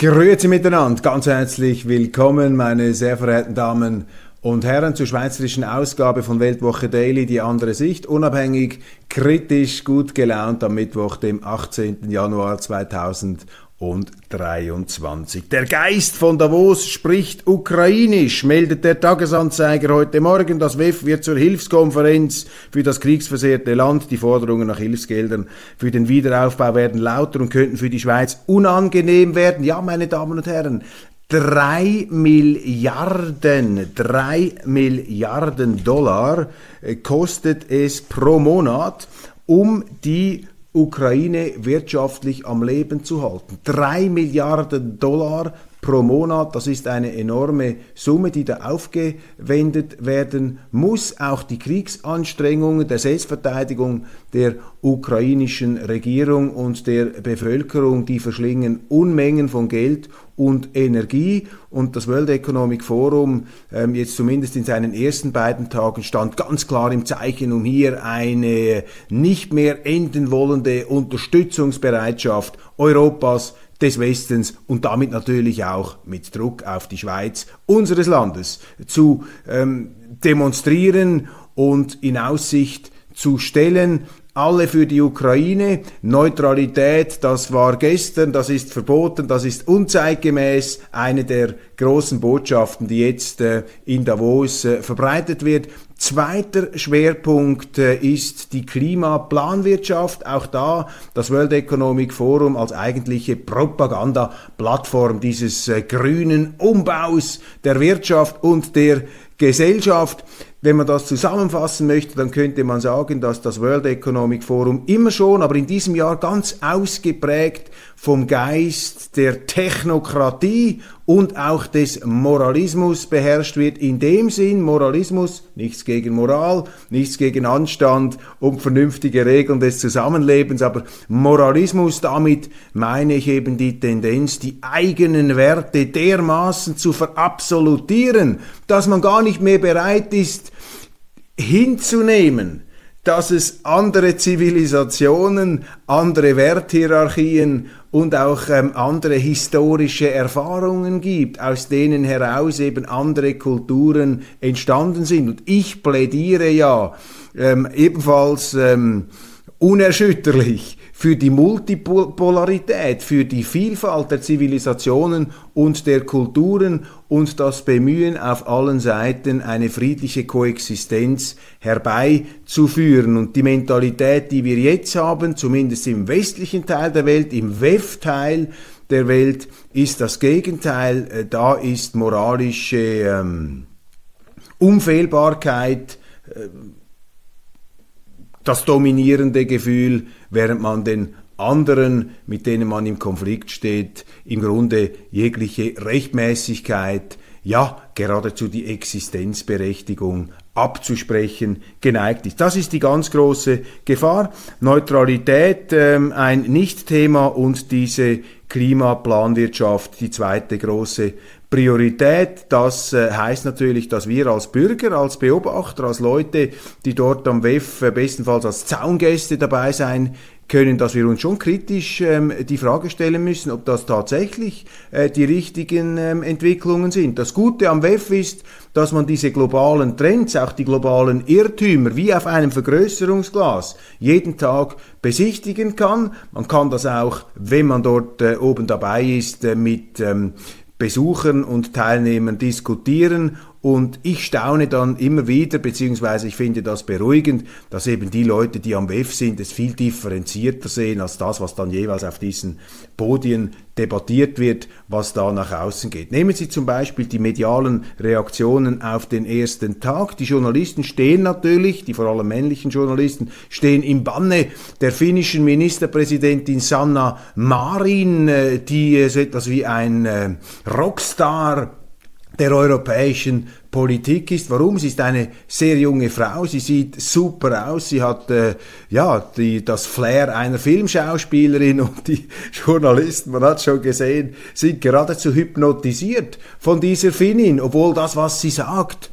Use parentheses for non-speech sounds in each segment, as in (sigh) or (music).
Grüezi miteinander, ganz herzlich willkommen, meine sehr verehrten Damen und Herren, zur schweizerischen Ausgabe von Weltwoche Daily, die andere Sicht, unabhängig, kritisch, gut gelaunt am Mittwoch, dem 18. Januar 2000 und 23. Der Geist von Davos spricht ukrainisch, meldet der Tagesanzeiger heute Morgen. Das WEF wird zur Hilfskonferenz für das kriegsversehrte Land. Die Forderungen nach Hilfsgeldern für den Wiederaufbau werden lauter und könnten für die Schweiz unangenehm werden. Ja, meine Damen und Herren, drei Milliarden, drei Milliarden Dollar äh, kostet es pro Monat, um die Ukraine wirtschaftlich am Leben zu halten. Drei Milliarden Dollar pro Monat, das ist eine enorme Summe, die da aufgewendet werden muss. Auch die Kriegsanstrengungen der Selbstverteidigung der ukrainischen Regierung und der Bevölkerung, die verschlingen Unmengen von Geld und Energie. Und das World Economic Forum, ähm, jetzt zumindest in seinen ersten beiden Tagen, stand ganz klar im Zeichen, um hier eine nicht mehr enden wollende Unterstützungsbereitschaft Europas des Westens und damit natürlich auch mit Druck auf die Schweiz unseres Landes zu ähm, demonstrieren und in Aussicht zu stellen, alle für die Ukraine. Neutralität, das war gestern, das ist verboten, das ist unzeitgemäß. Eine der großen Botschaften, die jetzt äh, in Davos äh, verbreitet wird. Zweiter Schwerpunkt äh, ist die Klimaplanwirtschaft. Auch da das World Economic Forum als eigentliche Propagandaplattform dieses grünen Umbaus der Wirtschaft und der Gesellschaft. Wenn man das zusammenfassen möchte, dann könnte man sagen, dass das World Economic Forum immer schon, aber in diesem Jahr ganz ausgeprägt vom Geist der Technokratie und auch des Moralismus beherrscht wird. In dem Sinn, Moralismus, nichts gegen Moral, nichts gegen Anstand und vernünftige Regeln des Zusammenlebens, aber Moralismus, damit meine ich eben die Tendenz, die eigenen Werte dermaßen zu verabsolutieren, dass man gar nicht mehr bereit ist, hinzunehmen, dass es andere Zivilisationen, andere Werthierarchien und auch ähm, andere historische Erfahrungen gibt, aus denen heraus eben andere Kulturen entstanden sind. Und ich plädiere ja ähm, ebenfalls ähm, unerschütterlich für die Multipolarität, für die Vielfalt der Zivilisationen und der Kulturen und das Bemühen auf allen Seiten eine friedliche Koexistenz herbeizuführen. Und die Mentalität, die wir jetzt haben, zumindest im westlichen Teil der Welt, im WEF-Teil der Welt, ist das Gegenteil. Äh, da ist moralische ähm, Unfehlbarkeit, äh, das dominierende Gefühl, während man den anderen, mit denen man im Konflikt steht, im Grunde jegliche Rechtmäßigkeit, ja geradezu die Existenzberechtigung abzusprechen geneigt ist. Das ist die ganz große Gefahr. Neutralität ähm, ein Nichtthema und diese Klimaplanwirtschaft die zweite große Priorität. Das äh, heißt natürlich, dass wir als Bürger, als Beobachter, als Leute, die dort am WEF äh, bestenfalls als Zaungäste dabei sein können, dass wir uns schon kritisch ähm, die Frage stellen müssen, ob das tatsächlich äh, die richtigen ähm, Entwicklungen sind. Das Gute am WEF ist, dass man diese globalen Trends, auch die globalen Irrtümer, wie auf einem Vergrößerungsglas jeden Tag besichtigen kann. Man kann das auch, wenn man dort äh, oben dabei ist, äh, mit ähm, Besuchern und Teilnehmern diskutieren Und ich staune dann immer wieder, beziehungsweise ich finde das beruhigend, dass eben die Leute, die am WEF sind, es viel differenzierter sehen als das, was dann jeweils auf diesen Podien debattiert wird, was da nach außen geht. Nehmen Sie zum Beispiel die medialen Reaktionen auf den ersten Tag. Die Journalisten stehen natürlich, die vor allem männlichen Journalisten, stehen im Banne der finnischen Ministerpräsidentin Sanna Marin, äh, die so etwas wie ein äh, Rockstar der europäischen Politik ist. Warum? Sie ist eine sehr junge Frau, sie sieht super aus, sie hat äh, ja die, das Flair einer Filmschauspielerin (laughs) und die Journalisten, man hat schon gesehen, sind geradezu hypnotisiert von dieser Finnin, obwohl das, was sie sagt,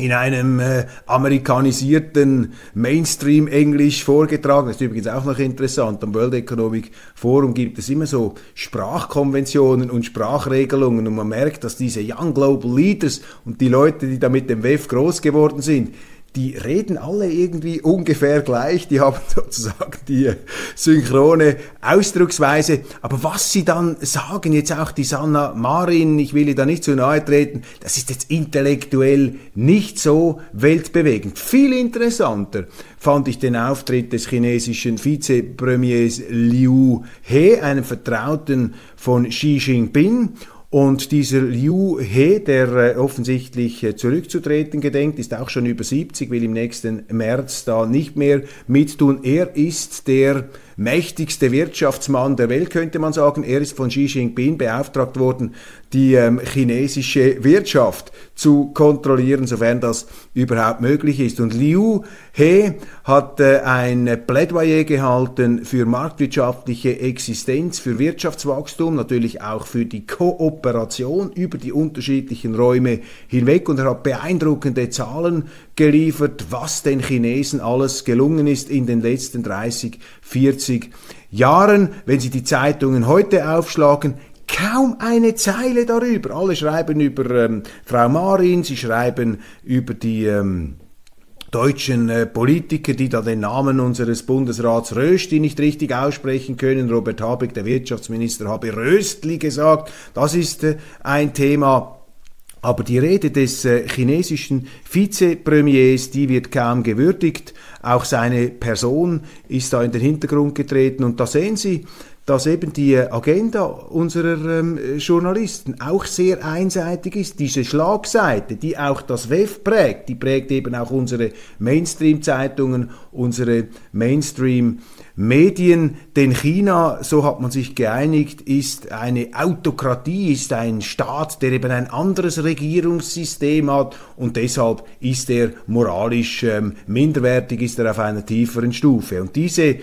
in einem äh, amerikanisierten Mainstream-Englisch vorgetragen. Das ist übrigens auch noch interessant. Am World Economic Forum gibt es immer so Sprachkonventionen und Sprachregelungen und man merkt, dass diese Young Global Leaders und die Leute, die da mit dem WEF groß geworden sind, die reden alle irgendwie ungefähr gleich, die haben (laughs) sozusagen die synchrone Ausdrucksweise, aber was sie dann sagen, jetzt auch die Sanna Marin, ich will ihr da nicht zu nahe treten, das ist jetzt intellektuell nicht so weltbewegend. Viel interessanter fand ich den Auftritt des chinesischen Vizepremiers Liu He, einem Vertrauten von Xi Jinping, und dieser Liu He, der äh, offensichtlich äh, zurückzutreten gedenkt, ist auch schon über 70, will im nächsten März da nicht mehr mittun. Er ist der mächtigste Wirtschaftsmann der Welt, könnte man sagen. Er ist von Xi Jinping beauftragt worden, die ähm, chinesische Wirtschaft zu kontrollieren, sofern das überhaupt möglich ist. Und Liu He hat äh, ein Plädoyer gehalten für marktwirtschaftliche Existenz, für Wirtschaftswachstum, natürlich auch für die Kooperation über die unterschiedlichen Räume hinweg. Und er hat beeindruckende Zahlen geliefert, was den Chinesen alles gelungen ist in den letzten 30, 40 Jahren. Wenn Sie die Zeitungen heute aufschlagen, kaum eine Zeile darüber. Alle schreiben über ähm, Frau Marin, sie schreiben über die ähm, deutschen äh, Politiker, die da den Namen unseres Bundesrats Rösti nicht richtig aussprechen können. Robert Habeck, der Wirtschaftsminister, habe Röstli gesagt. Das ist äh, ein Thema. Aber die Rede des äh, chinesischen Vizepremiers, die wird kaum gewürdigt. Auch seine Person ist da in den Hintergrund getreten. Und da sehen Sie, dass eben die Agenda unserer ähm, Journalisten auch sehr einseitig ist. Diese Schlagseite, die auch das WEF prägt, die prägt eben auch unsere Mainstream-Zeitungen, unsere Mainstream- Medien, denn China, so hat man sich geeinigt, ist eine Autokratie, ist ein Staat, der eben ein anderes Regierungssystem hat und deshalb ist er moralisch ähm, minderwertig, ist er auf einer tieferen Stufe. Und diese äh,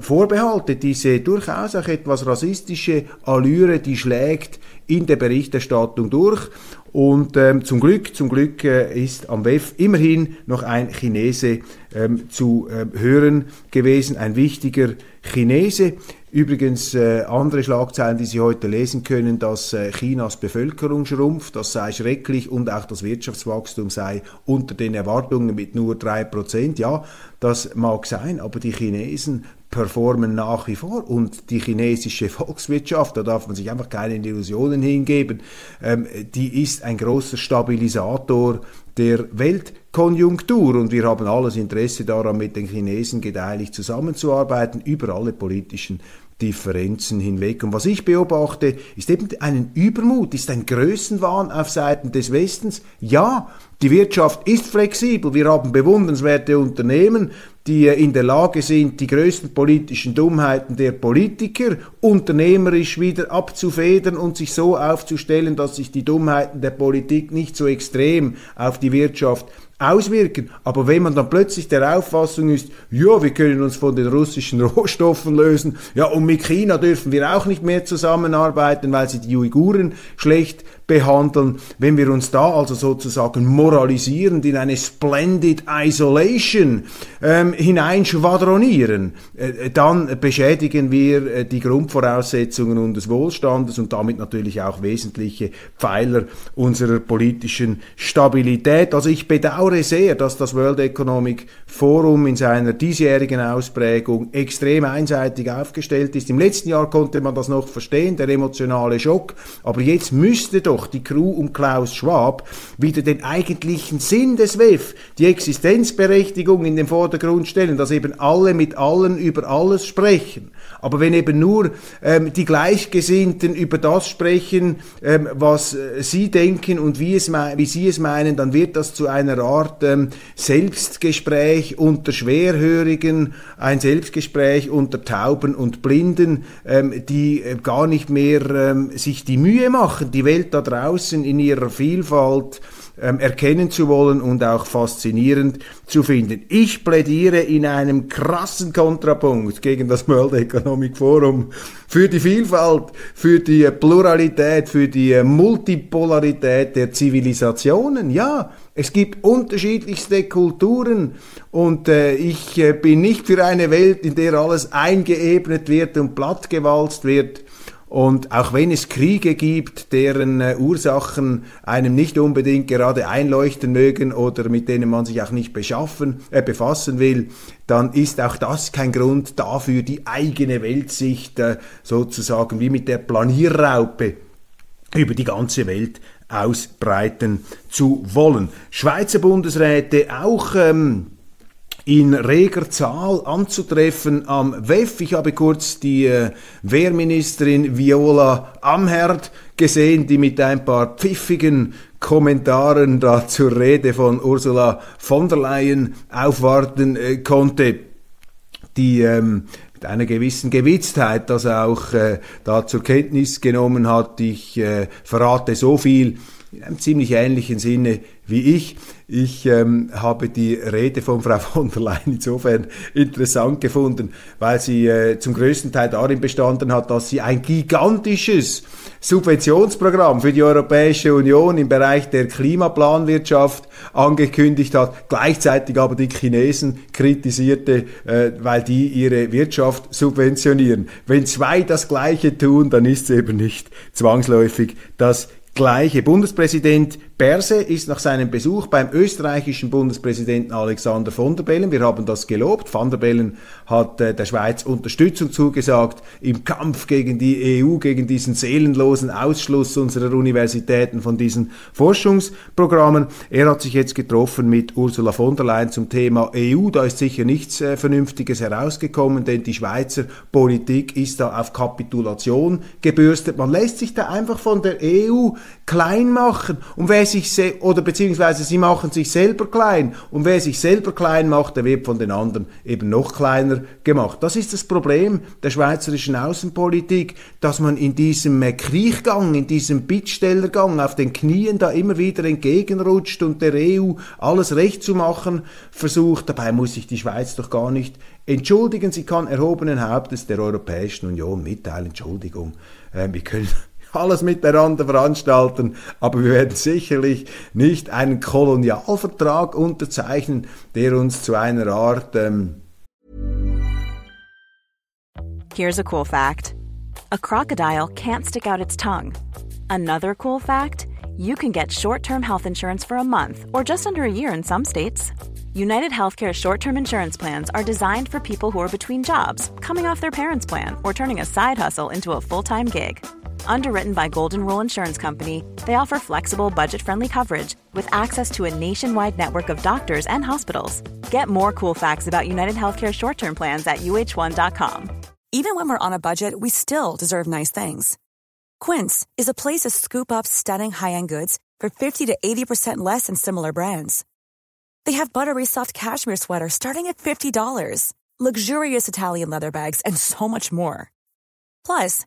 Vorbehalte, diese durchaus auch etwas rassistische Allüre, die schlägt in der Berichterstattung durch. Und ähm, zum Glück, zum Glück äh, ist am WEF immerhin noch ein Chinese ähm, zu äh, hören gewesen, ein wichtiger Chinese. Übrigens äh, andere Schlagzeilen, die Sie heute lesen können, dass äh, Chinas Bevölkerung schrumpft, das sei schrecklich und auch das Wirtschaftswachstum sei unter den Erwartungen mit nur drei Prozent. Ja, das mag sein, aber die Chinesen performen nach wie vor. Und die chinesische (laughs) Volkswirtschaft, da darf man sich einfach keine Illusionen hingeben, ähm, die ist ein großer Stabilisator der Weltkonjunktur. Und wir haben alles Interesse daran, mit den Chinesen gedeihlich zusammenzuarbeiten über alle politischen Differenzen hinweg. Und was ich beobachte, ist eben einen Übermut, ist ein Größenwahn auf Seiten des Westens. Ja, die Wirtschaft ist flexibel. Wir haben bewundernswerte Unternehmen, die in der Lage sind, die größten politischen Dummheiten der Politiker unternehmerisch wieder abzufedern und sich so aufzustellen, dass sich die Dummheiten der Politik nicht so extrem auf die Wirtschaft auswirken. Aber wenn man dann plötzlich der Auffassung ist, ja, wir können uns von den russischen (laughs) Rohstoffen lösen, ja, und mit China dürfen wir auch nicht mehr zusammenarbeiten, weil sie die Uiguren schlecht behandeln, wenn wir uns da also sozusagen moralisierend in eine Splendid Isolation ähm, hineinschwadronieren, äh, dann beschädigen wir äh, die Grundvoraussetzungen unseres Wohlstandes und damit natürlich auch wesentliche Pfeiler unserer politischen Stabilität. Also ich bedauere sehr, dass das World Economic Forum in seiner diesjährigen Ausprägung extrem einseitig aufgestellt ist. Im letzten Jahr konnte man das noch verstehen, der emotionale Schock. Aber jetzt müsste doch die Crew um Klaus Schwab wieder den eigentlichen Sinn des WEF, die Existenzberechtigung in den Vordergrund stellen, dass eben alle mit allen über alles sprechen. Aber wenn eben nur ähm, die Gleichgesinnten über das sprechen, ähm, was äh, sie denken und wie, es wie sie es meinen, dann wird das zu einer Art ähm, Selbstgespräch unter Schwerhörigen, ein Selbstgespräch unter Tauben und Blinden, ähm, die äh, gar nicht mehr ähm, sich die Mühe machen, die Welt da draußen in ihrer Vielfalt ähm, erkennen zu wollen und auch faszinierend zu finden. Ich plädiere in einem krassen Kontrapunkt gegen das World Economic Forum für die Vielfalt, für die Pluralität, für die Multipolarität der Zivilisationen. Ja, es gibt unterschiedlichste Kulturen und äh, ich äh, bin nicht für eine Welt, in der alles eingeebnet wird und plattgewalzt wird. Und auch wenn es Kriege gibt, deren äh, Ursachen einem nicht unbedingt gerade einleuchten mögen oder mit denen man sich auch nicht beschaffen, äh, befassen will, dann ist auch das kein Grund dafür, die eigene Weltsicht äh, sozusagen wie mit der Planierraupe über die ganze Welt ausbreiten zu wollen. Schweizer Bundesräte auch ähm, in reger Zahl anzutreffen am WEF. Ich habe kurz die äh, Wehrministerin Viola Amherd gesehen, die mit ein paar pfiffigen Kommentaren da zur Rede von Ursula von der Leyen aufwarten äh, konnte, die ähm, mit einer gewissen Gewitztheit das auch äh, da zur Kenntnis genommen hat. Ich äh, verrate so viel in einem ziemlich ähnlichen Sinne wie ich. Ich ähm, habe die Rede von Frau von der Leyen insofern interessant gefunden, weil sie äh, zum größten Teil darin bestanden hat, dass sie ein gigantisches Subventionsprogramm für die Europäische Union im Bereich der Klimaplanwirtschaft angekündigt hat, gleichzeitig aber die Chinesen kritisierte, äh, weil die ihre Wirtschaft subventionieren. Wenn zwei das Gleiche tun, dann ist es eben nicht zwangsläufig das Gleiche. Bundespräsident Berse ist nach seinem Besuch beim österreichischen Bundespräsidenten Alexander von der Bellen, wir haben das gelobt, van der Bellen hat äh, der Schweiz Unterstützung zugesagt im Kampf gegen die EU, gegen diesen seelenlosen Ausschluss unserer Universitäten von diesen Forschungsprogrammen. Er hat sich jetzt getroffen mit Ursula von der Leyen zum Thema EU. Da ist sicher nichts äh, Vernünftiges herausgekommen, denn die Schweizer Politik ist da auf Kapitulation gebürstet. Man lässt sich da einfach von der EU klein machen. Und wer sich oder beziehungsweise sie machen sich selber klein und wer sich selber klein macht, der wird von den anderen eben noch kleiner gemacht. Das ist das Problem der schweizerischen Außenpolitik, dass man in diesem Kriechgang, in diesem Bittstellergang auf den Knien da immer wieder entgegenrutscht und der EU alles recht zu machen versucht. Dabei muss sich die Schweiz doch gar nicht entschuldigen. Sie kann erhobenen Hauptes der Europäischen Union mitteilen, Entschuldigung, äh, wir können alles miteinander veranstalten, aber wir werden sicherlich nicht einen Kolonialvertrag unterzeichnen, der uns zu einer Art ähm Here's a cool fact. A crocodile can't stick out its tongue. Another cool fact, you can get short-term health insurance for a month or just under a year in some states. United Healthcare short term insurance plans are designed for people who are between jobs, coming off their parents' plan, or turning a side hustle into a full time gig. Underwritten by Golden Rule Insurance Company, they offer flexible, budget friendly coverage with access to a nationwide network of doctors and hospitals. Get more cool facts about United Healthcare short term plans at uh1.com. Even when we're on a budget, we still deserve nice things. Quince is a place to scoop up stunning high end goods for 50 to 80% less than similar brands. They have buttery soft cashmere sweaters starting at $50, luxurious Italian leather bags, and so much more. Plus,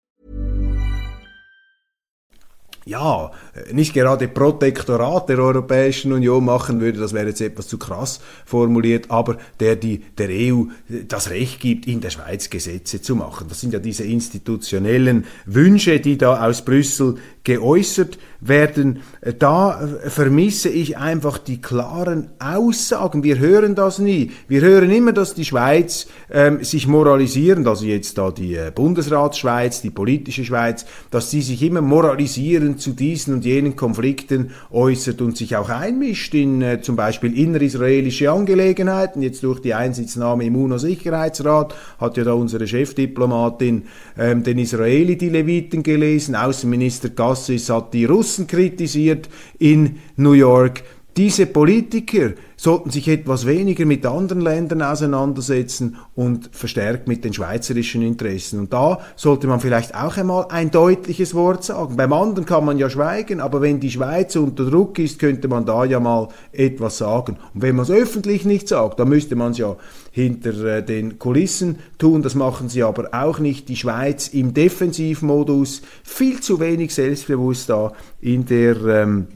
Ja, nicht gerade Protektorat der Europäischen Union machen würde, das wäre jetzt etwas zu krass formuliert, aber der die der EU das Recht gibt, in der Schweiz Gesetze zu machen. Das sind ja diese institutionellen Wünsche, die da aus Brüssel geäußert werden. Da vermisse ich einfach die klaren Aussagen. Wir hören das nie. Wir hören immer, dass die Schweiz ähm, sich moralisieren, also jetzt da die äh, Bundesratsschweiz, die politische Schweiz, dass sie sich immer moralisieren zu diesen und jenen Konflikten äußert und sich auch einmischt in äh, zum Beispiel innerisraelische Angelegenheiten. Jetzt durch die Einsitznahme im UNO-Sicherheitsrat hat ja da unsere Chefdiplomatin ähm, den Israeli die Leviten gelesen. Außenminister Gassis hat die Russen kritisiert in New York. Diese Politiker sollten sich etwas weniger mit anderen Ländern auseinandersetzen und verstärkt mit den schweizerischen Interessen. Und da sollte man vielleicht auch einmal ein deutliches Wort sagen. Beim anderen kann man ja schweigen, aber wenn die Schweiz unter Druck ist, könnte man da ja mal etwas sagen. Und wenn man es öffentlich nicht sagt, dann müsste man es ja hinter äh, den Kulissen tun. Das machen sie aber auch nicht. Die Schweiz im Defensivmodus, viel zu wenig selbstbewusst da in der ähm,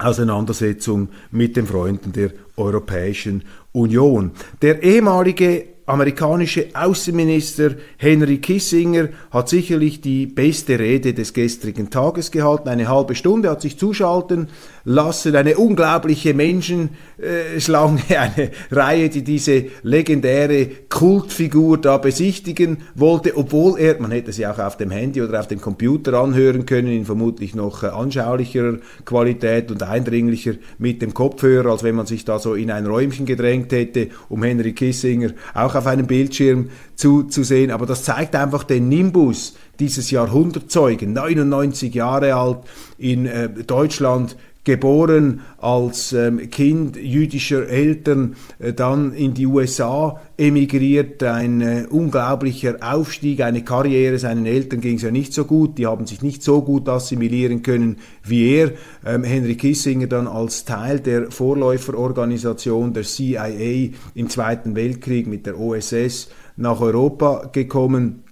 Auseinandersetzung mit den Freunden der Europäischen Union. Der ehemalige amerikanische Außenminister Henry Kissinger hat sicherlich die beste Rede des gestrigen Tages gehalten. Eine halbe Stunde hat sich zuschalten lassen. Eine unglaubliche Menschenschlange, (laughs) eine Reihe, die diese legendäre Kultfigur da besichtigen wollte, obwohl er, man hätte sie auch auf dem Handy oder auf dem Computer anhören können, in vermutlich noch anschaulicherer Qualität und eindringlicher mit dem Kopfhörer, als wenn man sich da so in ein Räumchen gedrängt hätte, um Henry Kissinger auch auf einem Bildschirm zuzusehen. Aber das zeigt einfach den Nimbus dieses Jahrhundertzeugen, 99 Jahre alt, in äh, Deutschland geboren als ähm, Kind jüdischer Eltern, äh, dann in die USA emigriert, ein äh, unglaublicher Aufstieg, eine Karriere. Seinen Eltern ging es ja nicht so gut, die haben sich nicht so gut assimilieren können wie er. Ähm, Henry Kissinger dann als Teil der Vorläuferorganisation der CIA im Zweiten Weltkrieg mit der OSS nach Europa gekommen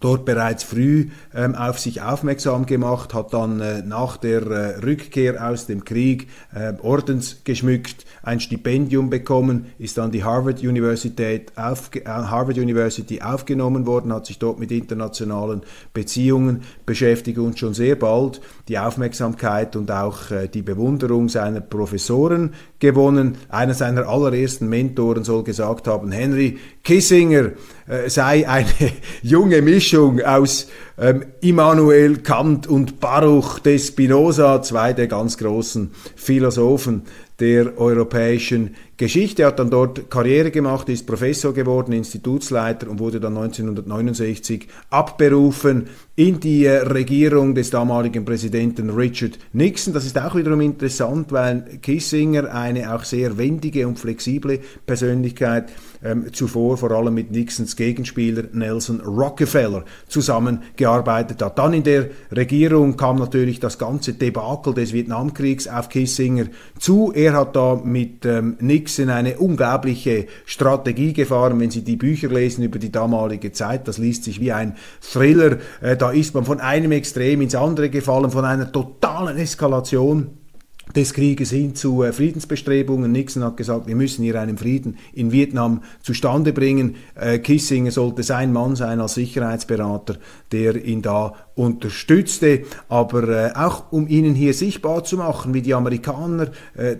dort bereits früh ähm, auf sich aufmerksam gemacht, hat dann äh, nach der äh, Rückkehr aus dem Krieg äh, ordensgeschmückt ein Stipendium bekommen, ist dann die Harvard University, aufge äh, Harvard University aufgenommen worden, hat sich dort mit internationalen Beziehungen beschäftigt und schon sehr bald die Aufmerksamkeit und auch äh, die Bewunderung seiner Professoren gewonnen. Einer seiner allerersten Mentoren soll gesagt haben, Henry Kissinger äh, sei eine (laughs) junge Mischung aus ähm, Immanuel Kant und Baruch de Spinoza, zwei der ganz großen Philosophen der europäischen Geschichte. Er hat dann dort Karriere gemacht, ist Professor geworden, Institutsleiter und wurde dann 1969 abberufen in die Regierung des damaligen Präsidenten Richard Nixon. Das ist auch wiederum interessant, weil Kissinger eine auch sehr wendige und flexible Persönlichkeit ähm, zuvor vor allem mit Nixons Gegenspieler Nelson Rockefeller zusammengearbeitet hat. Dann in der Regierung kam natürlich das ganze Debakel des Vietnamkriegs auf Kissinger zu. Er hat da mit ähm, Nixon eine unglaubliche Strategie gefahren. Wenn Sie die Bücher lesen über die damalige Zeit, das liest sich wie ein Thriller. Äh, da ist man von einem Extrem ins andere gefallen, von einer totalen Eskalation des Krieges hin zu äh, Friedensbestrebungen. Nixon hat gesagt, wir müssen hier einen Frieden in Vietnam zustande bringen. Äh, Kissinger sollte sein Mann sein als Sicherheitsberater, der ihn da unterstützte. Aber äh, auch um ihnen hier sichtbar zu machen, wie die Amerikaner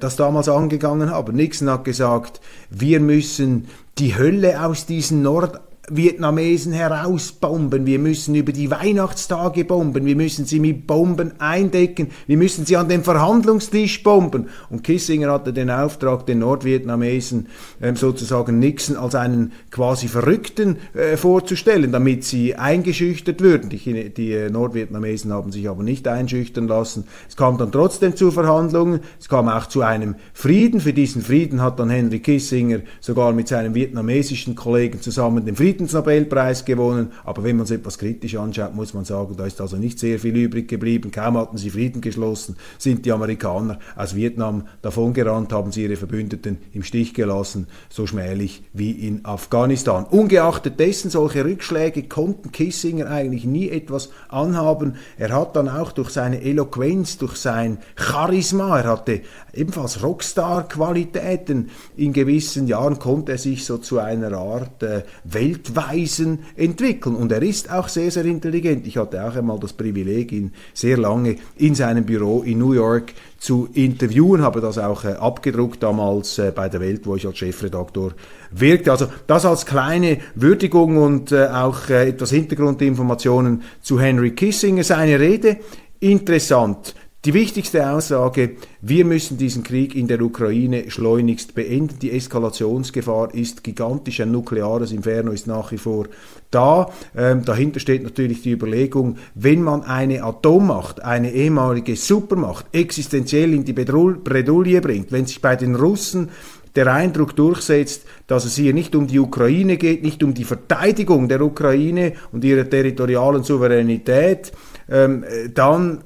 das damals angegangen haben. Nixon hat gesagt, wir müssen die Hölle aus diesen Nord Vietnamesen herausbomben, wir müssen über die Weihnachtstage bomben, wir müssen sie mit Bomben eindecken, wir müssen sie an den Verhandlungstisch bomben. Und Kissinger hatte den Auftrag, den Nordvietnamesen ähm, sozusagen Nixon als einen quasi Verrückten äh, vorzustellen, damit sie eingeschüchtert würden. Die, die äh, Nordvietnamesen haben sich aber nicht einschüchtern lassen. Es kam dann trotzdem zu Verhandlungen, es kam auch zu einem Frieden. Für diesen Frieden hat dann Henry Kissinger sogar mit seinem vietnamesischen Kollegen zusammen den Frieden Friedensnobelpreis gewonnen, aber wenn man es etwas kritisch anschaut, muss man sagen, da ist also nicht sehr viel übrig geblieben. Kaum hatten sie Frieden geschlossen, sind die Amerikaner aus Vietnam davongerannt, haben sie ihre Verbündeten im Stich gelassen, so schmählich wie in Afghanistan. Ungeachtet dessen, solche Rückschläge konnten Kissinger eigentlich nie etwas anhaben. Er hat dann auch durch seine Eloquenz, durch sein Charisma, er hatte ebenfalls Rockstar-Qualitäten. In gewissen Jahren konnte er sich so zu einer Art äh, Welt Sichtweisen entwickeln. Und er ist auch sehr, sehr intelligent. Ich hatte auch einmal das Privileg, ihn sehr lange in seinem Büro in New York zu interviewen, habe das auch äh, abgedruckt damals äh, bei der Welt, wo ich als Chefredaktor wirkte. Also das als kleine Würdigung und äh, auch äh, etwas Hintergrundinformationen zu Henry Kissinger. Seine Rede interessant. Die wichtigste Aussage, wir müssen diesen Krieg in der Ukraine schleunigst beenden. Die Eskalationsgefahr ist gigantisch. Ein nukleares Inferno ist nach wie vor da. Ähm, dahinter steht natürlich die Überlegung, wenn man eine Atommacht, eine ehemalige Supermacht, existenziell in die Bredouille bringt, wenn sich bei den Russen der Eindruck durchsetzt, dass es hier nicht um die Ukraine geht, nicht um die Verteidigung der Ukraine und ihrer territorialen Souveränität, ähm, dann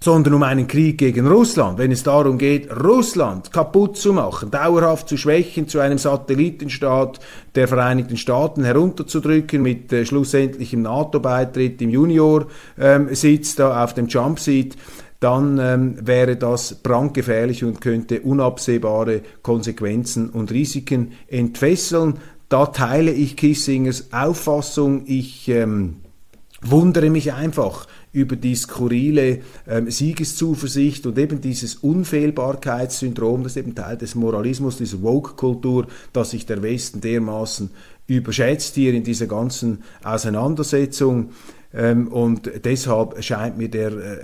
sondern um einen Krieg gegen Russland, wenn es darum geht, Russland kaputt zu machen, dauerhaft zu schwächen, zu einem Satellitenstaat der Vereinigten Staaten herunterzudrücken, mit äh, schlussendlichem NATO-Beitritt im Junior-Sitz ähm, da auf dem Jump-Seat, dann ähm, wäre das brandgefährlich und könnte unabsehbare Konsequenzen und Risiken entfesseln. Da teile ich Kissingers Auffassung. Ich ähm, wundere mich einfach, über die skurrile ähm, Siegeszuversicht und eben dieses Unfehlbarkeitssyndrom, das ist eben Teil des Moralismus, dieser Woke-Kultur, dass sich der Westen dermaßen überschätzt hier in dieser ganzen Auseinandersetzung. Ähm, und deshalb scheint mir der äh,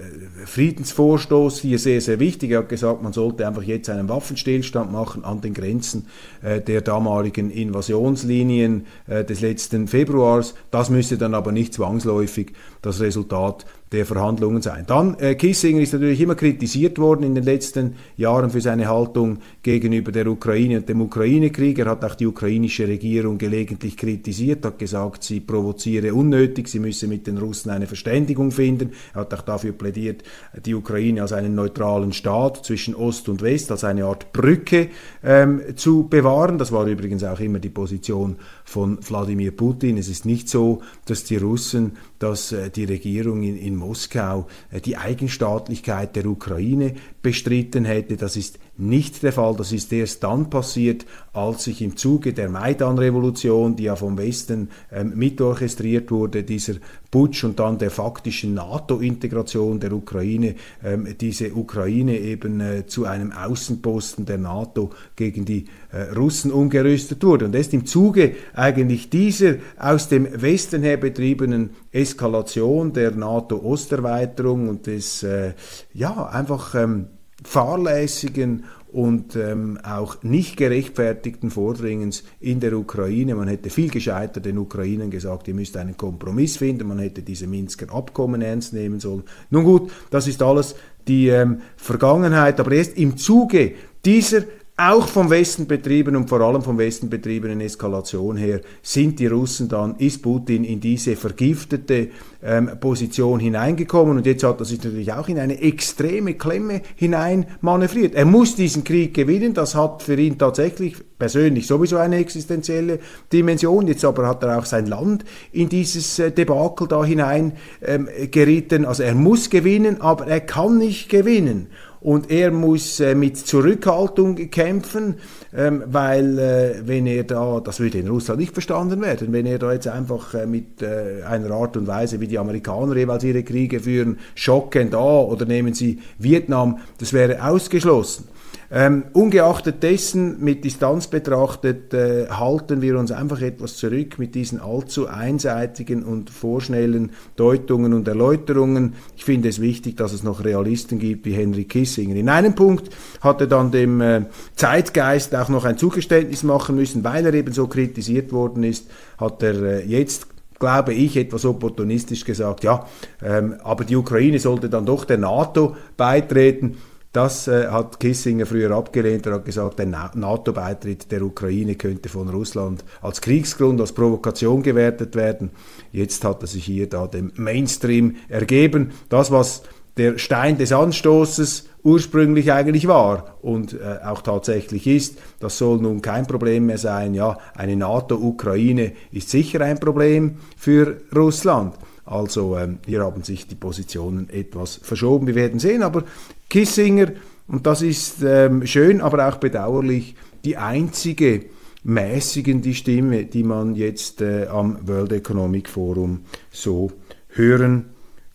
Friedensvorstoß hier sehr, sehr wichtig. Er hat gesagt, man sollte einfach jetzt einen Waffenstillstand machen an den Grenzen äh, der damaligen Invasionslinien äh, des letzten Februars. Das müsste dann aber nicht zwangsläufig das Resultat der Verhandlungen sein. Dann, äh, Kissinger ist natürlich immer kritisiert worden in den letzten Jahren für seine Haltung gegenüber der Ukraine und dem Ukraine-Krieg. Er hat auch die ukrainische Regierung gelegentlich kritisiert, hat gesagt, sie provoziere unnötig, sie müsse mit den Russen eine Verständigung finden. Er hat auch dafür plädiert, die Ukraine als einen neutralen Staat zwischen Ost und West, als eine Art Brücke ähm, zu bewahren. Das war übrigens auch immer die Position von Wladimir Putin. Es ist nicht so, dass die Russen, dass äh, die Regierung in, in Moskau äh, die Eigenstaatlichkeit der Ukraine bestritten hätte. Das ist nicht der Fall. Das ist erst dann passiert, als sich im Zuge der Maidan-Revolution, die ja vom Westen ähm, mitorchestriert wurde, dieser Putsch und dann der faktischen NATO-Integration der Ukraine, ähm, diese Ukraine eben äh, zu einem Außenposten der NATO gegen die äh, Russen umgerüstet wurde. Und erst im Zuge eigentlich dieser aus dem Westen her betriebenen Eskalation der NATO-Osterweiterung und des äh, ja einfach ähm, fahrlässigen und ähm, auch nicht gerechtfertigten Vordringens in der Ukraine. Man hätte viel gescheiter den Ukrainern gesagt, ihr müsst einen Kompromiss finden, man hätte diese Minsker Abkommen ernst nehmen sollen. Nun gut, das ist alles die ähm, Vergangenheit, aber erst im Zuge dieser auch vom Westen betrieben und vor allem vom Westen betriebenen Eskalation her sind die Russen dann, ist Putin in diese vergiftete ähm, Position hineingekommen und jetzt hat er sich natürlich auch in eine extreme Klemme hinein manövriert. Er muss diesen Krieg gewinnen, das hat für ihn tatsächlich persönlich sowieso eine existenzielle Dimension. Jetzt aber hat er auch sein Land in dieses äh, Debakel da hinein ähm, gerieten. Also er muss gewinnen, aber er kann nicht gewinnen und er muss äh, mit Zurückhaltung kämpfen, ähm, weil äh, wenn er da, das würde in Russland nicht verstanden werden, wenn er da jetzt einfach äh, mit äh, einer Art und Weise, wie die Amerikaner jeweils ihre Kriege führen, schocken da oder nehmen sie Vietnam, das wäre ausgeschlossen. Ähm, ungeachtet dessen, mit Distanz betrachtet, äh, halten wir uns einfach etwas zurück mit diesen allzu einseitigen und vorschnellen Deutungen und Erläuterungen. Ich finde es wichtig, dass es noch Realisten gibt wie Henry Kissinger. In einem Punkt hat er dann dem äh, Zeitgeist auch noch ein Zugeständnis machen müssen, weil er eben so kritisiert worden ist, hat er äh, jetzt glaube ich, etwas opportunistisch gesagt, ja, ähm, aber die Ukraine sollte dann doch der NATO beitreten. Das äh, hat Kissinger früher abgelehnt. Er hat gesagt, der NATO-Beitritt der Ukraine könnte von Russland als Kriegsgrund, als Provokation gewertet werden. Jetzt hat er sich hier da dem Mainstream ergeben. Das, was der Stein des Anstoßes ursprünglich eigentlich war und äh, auch tatsächlich ist. Das soll nun kein Problem mehr sein. Ja, eine NATO-Ukraine ist sicher ein Problem für Russland. Also ähm, hier haben sich die Positionen etwas verschoben. Wir werden sehen, aber Kissinger, und das ist ähm, schön, aber auch bedauerlich, die einzige mäßigen die Stimme, die man jetzt äh, am World Economic Forum so hören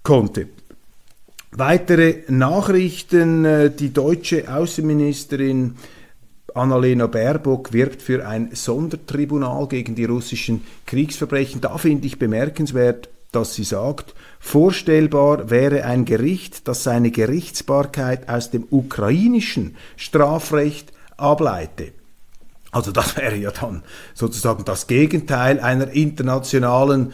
konnte. Weitere Nachrichten. Äh, die deutsche Außenministerin Annalena Baerbock wirbt für ein Sondertribunal gegen die russischen Kriegsverbrechen. Da finde ich bemerkenswert, dass sie sagt, vorstellbar wäre ein Gericht, das seine Gerichtsbarkeit aus dem ukrainischen Strafrecht ableite. Also das (laughs) wäre ja dann sozusagen das Gegenteil einer internationalen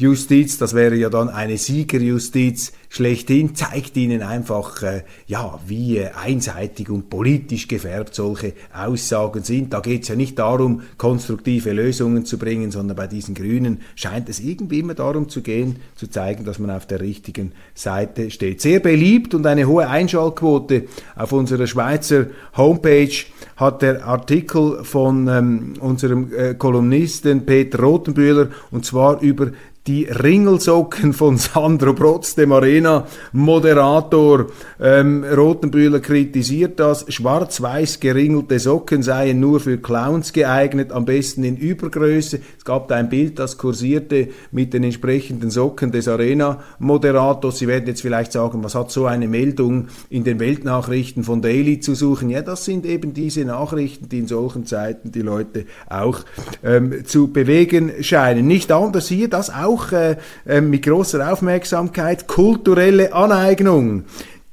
Strafjustiz, das wäre ja dann eine Siegerjustiz schlechthin, zeigt ihnen einfach, äh, ja, wie äh, einseitig und politisch gefärbt solche Aussagen sind. Da geht es ja nicht darum, konstruktive Lösungen zu bringen, sondern bei diesen Grünen scheint es irgendwie immer darum zu gehen, zu zeigen, dass man auf der richtigen Seite steht. Sehr beliebt und eine hohe Einschaltquote auf unserer Schweizer Homepage hat der Artikel von ähm, unserem äh, Kolumnisten Peter Rotenbühler und zwar über die Ringelsocken von Sandro Brotz, dem Arena-Moderator. Ähm, Rotenbühler kritisiert das. Schwarz-weiß geringelte Socken seien nur für Clowns geeignet, am besten in Übergröße. Es gab da ein Bild, das kursierte mit den entsprechenden Socken des Arena-Moderators. Sie werden jetzt vielleicht sagen, was hat so eine Meldung in den Weltnachrichten von Daily zu suchen? Ja, das sind eben diese Nachrichten, die in solchen Zeiten die Leute auch ähm, zu bewegen scheinen. Nicht anders hier, das auch auch äh, äh, mit großer Aufmerksamkeit kulturelle Aneignung.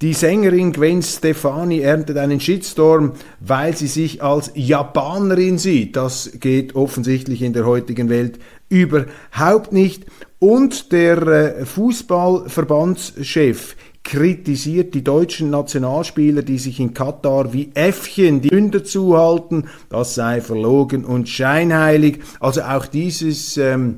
Die Sängerin Gwen Stefani erntet einen Shitstorm, weil sie sich als Japanerin sieht. Das geht offensichtlich in der heutigen Welt überhaupt nicht. Und der äh, Fußballverbandschef kritisiert die deutschen Nationalspieler, die sich in Katar wie Äffchen die Münder zuhalten. Das sei verlogen und scheinheilig. Also auch dieses ähm,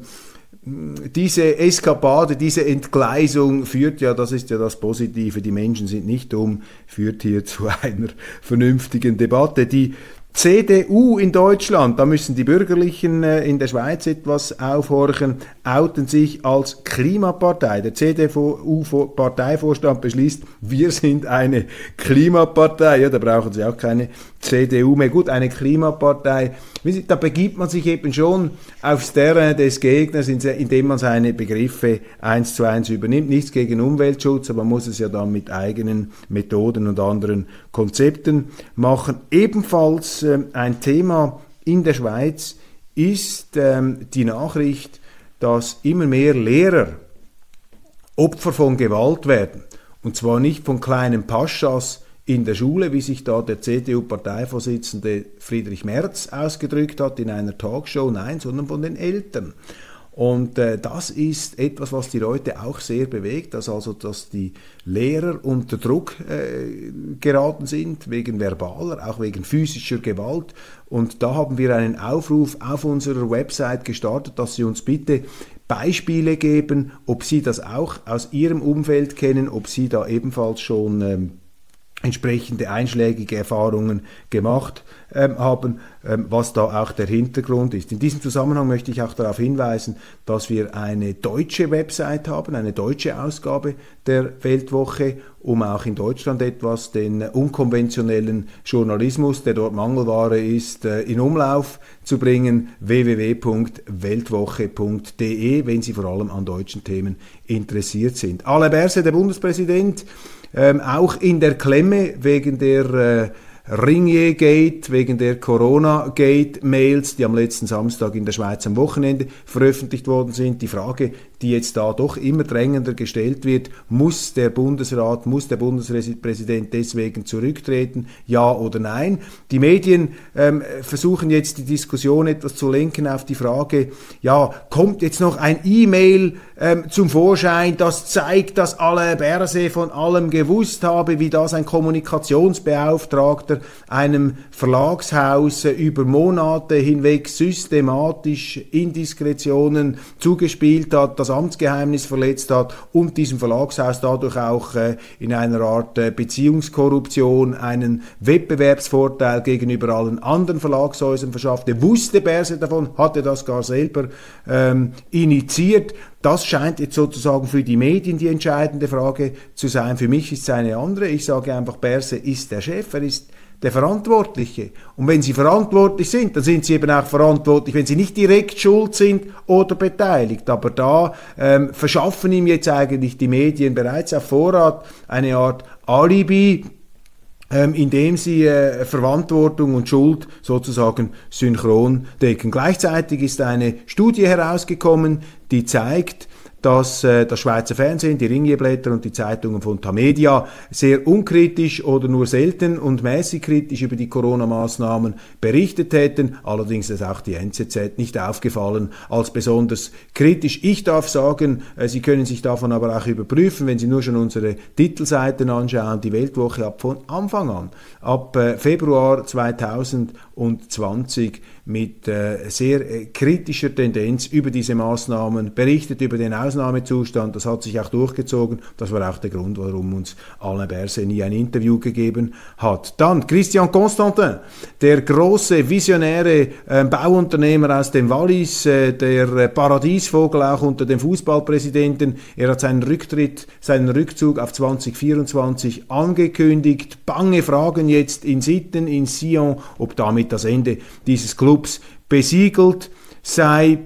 diese Eskapade, diese Entgleisung führt ja, das ist ja das Positive, die Menschen sind nicht dumm, führt hier (laughs) zu einer vernünftigen Debatte. Die CDU in Deutschland, da müssen die Bürgerlichen äh, in der Schweiz etwas aufhorchen, outen sich als Klimapartei. Der CDU-Parteivorstand beschließt, wir sind eine Klimapartei. Ja, da brauchen sie auch keine CDU mehr. Gut, eine Klimapartei. Da begibt man sich eben schon aufs Terrain des Gegners, indem man seine Begriffe eins zu eins übernimmt. Nichts gegen Umweltschutz, aber man muss es ja dann mit eigenen Methoden und anderen Konzepten machen. Ebenfalls äh, ein Thema in der Schweiz ist ähm, die Nachricht, dass immer mehr Lehrer Opfer von Gewalt werden. Und zwar nicht von kleinen Paschas, in der Schule, wie sich da der CDU-Parteivorsitzende Friedrich Merz ausgedrückt hat in einer Talkshow, nein, sondern von den Eltern. Und äh, das ist etwas, was die Leute auch sehr bewegt, dass also dass die Lehrer unter Druck äh, geraten sind, wegen verbaler, auch wegen physischer Gewalt. Und da haben wir einen Aufruf auf unserer Website gestartet, dass Sie uns bitte Beispiele geben, ob Sie das auch aus Ihrem Umfeld kennen, ob Sie da ebenfalls schon ähm, entsprechende einschlägige Erfahrungen gemacht ähm, haben, ähm, was da auch der Hintergrund ist. In diesem Zusammenhang möchte ich auch darauf hinweisen, dass wir eine deutsche Website haben, eine deutsche Ausgabe der Weltwoche, um auch in Deutschland etwas den unkonventionellen Journalismus, der dort Mangelware ist, äh, in Umlauf zu bringen. www.weltwoche.de, wenn Sie vor allem an deutschen Themen interessiert sind. Alain Berset, der Bundespräsident, ähm, auch in der Klemme wegen der äh, Ringier-Gate, wegen der Corona-Gate-Mails, die am letzten Samstag in der Schweiz am Wochenende veröffentlicht worden sind. Die Frage, die jetzt da doch immer drängender gestellt wird, muss der Bundesrat, muss der Bundespräsident deswegen zurücktreten, ja oder nein? Die Medien ähm, versuchen jetzt die Diskussion etwas zu lenken auf die Frage, ja, kommt jetzt noch ein E-Mail ähm, zum Vorschein, das zeigt, dass alle Berse von allem gewusst habe, wie das ein Kommunikationsbeauftragter einem Verlagshaus über Monate hinweg systematisch Indiskretionen zugespielt hat, das Amtsgeheimnis verletzt hat und diesem Verlagshaus dadurch auch äh, in einer Art äh, Beziehungskorruption einen Wettbewerbsvorteil gegenüber allen anderen Verlagshäusern verschaffte. Wusste Berse davon, hatte das gar selber ähm, initiiert. Das scheint jetzt sozusagen für die Medien die entscheidende Frage zu sein. Für mich ist es eine andere. Ich sage einfach, Berse ist der Chef, er ist der Verantwortliche. Und wenn Sie verantwortlich sind, dann sind Sie eben auch verantwortlich, wenn Sie nicht direkt schuld sind oder beteiligt. Aber da ähm, verschaffen ihm jetzt eigentlich die Medien bereits auf Vorrat eine Art Alibi, ähm, indem sie äh, Verantwortung und Schuld sozusagen synchron decken. Gleichzeitig ist eine Studie herausgekommen, die zeigt, dass äh, das Schweizer Fernsehen, die Ringieblätter und die Zeitungen von Tamedia sehr unkritisch oder nur selten und mäßig kritisch über die Corona-Maßnahmen berichtet hätten. Allerdings ist auch die NZZ nicht aufgefallen als besonders kritisch. Ich darf sagen, äh, Sie können sich davon aber auch überprüfen, wenn Sie nur schon unsere Titelseiten anschauen, die Weltwoche ab von Anfang an, ab äh, Februar 2020 mit äh, sehr äh, kritischer Tendenz über diese Maßnahmen berichtet, über den Ausnahmezustand. Das hat sich auch durchgezogen. Das war auch der Grund, warum uns Alain Berset nie ein Interview gegeben hat. Dann Christian Constantin, der große visionäre äh, Bauunternehmer aus dem Wallis, der Paradiesvogel auch unter dem Fußballpräsidenten. Er hat seinen Rücktritt, seinen Rückzug auf 2024 angekündigt. Bange Fragen jetzt in Sitten, in Sion, ob damit das Ende dieses Clubs Clubs besiegelt sei.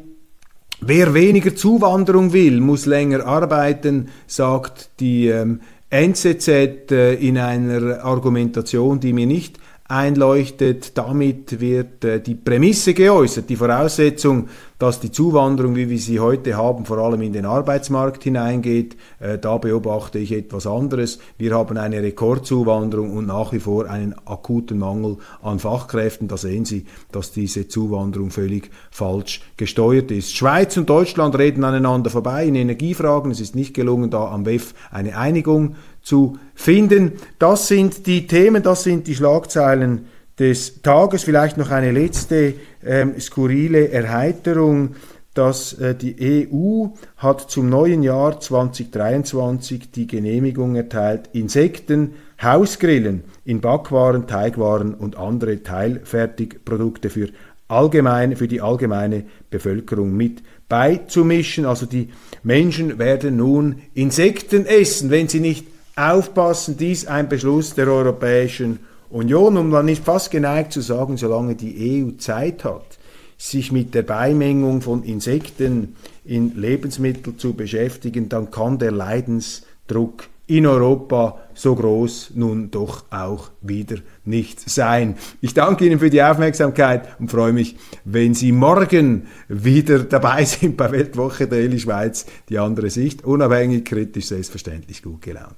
Wer weniger Zuwanderung will, muss länger arbeiten, sagt die ähm, NZZ äh, in einer Argumentation, die mir nicht einleuchtet. Damit wird äh, die Prämisse geäußert, die Voraussetzung, dass die Zuwanderung, wie wir sie heute haben, vor allem in den Arbeitsmarkt hineingeht. Äh, da beobachte ich etwas anderes. Wir haben eine Rekordzuwanderung und nach wie vor einen akuten Mangel an Fachkräften. Da sehen Sie, dass diese Zuwanderung völlig falsch gesteuert ist. Schweiz und Deutschland reden aneinander vorbei in Energiefragen. Es ist nicht gelungen, da am WEF eine Einigung zu finden. Das sind die Themen, das sind die Schlagzeilen des Tages. Vielleicht noch eine letzte ähm, skurrile Erheiterung. Dass äh, die EU hat zum neuen Jahr 2023 die Genehmigung erteilt, Insekten, Hausgrillen in Backwaren, Teigwaren und andere Teilfertigprodukte für allgemein, für die allgemeine Bevölkerung mit beizumischen. Also die Menschen werden nun Insekten essen, wenn sie nicht aufpassen, dies ein Beschluss der Europäischen Union und man ist fast geneigt zu sagen, solange die EU Zeit hat, sich mit der Beimengung von Insekten in Lebensmittel zu beschäftigen, dann kann der Leidensdruck in Europa so groß nun doch auch wieder nicht sein. Ich danke Ihnen für die Aufmerksamkeit und freue mich, wenn Sie morgen wieder dabei (laughs) sind bei Weltwoche Daily Schweiz, die andere Sicht, unabhängig, kritisch, selbstverständlich gut gelaunt.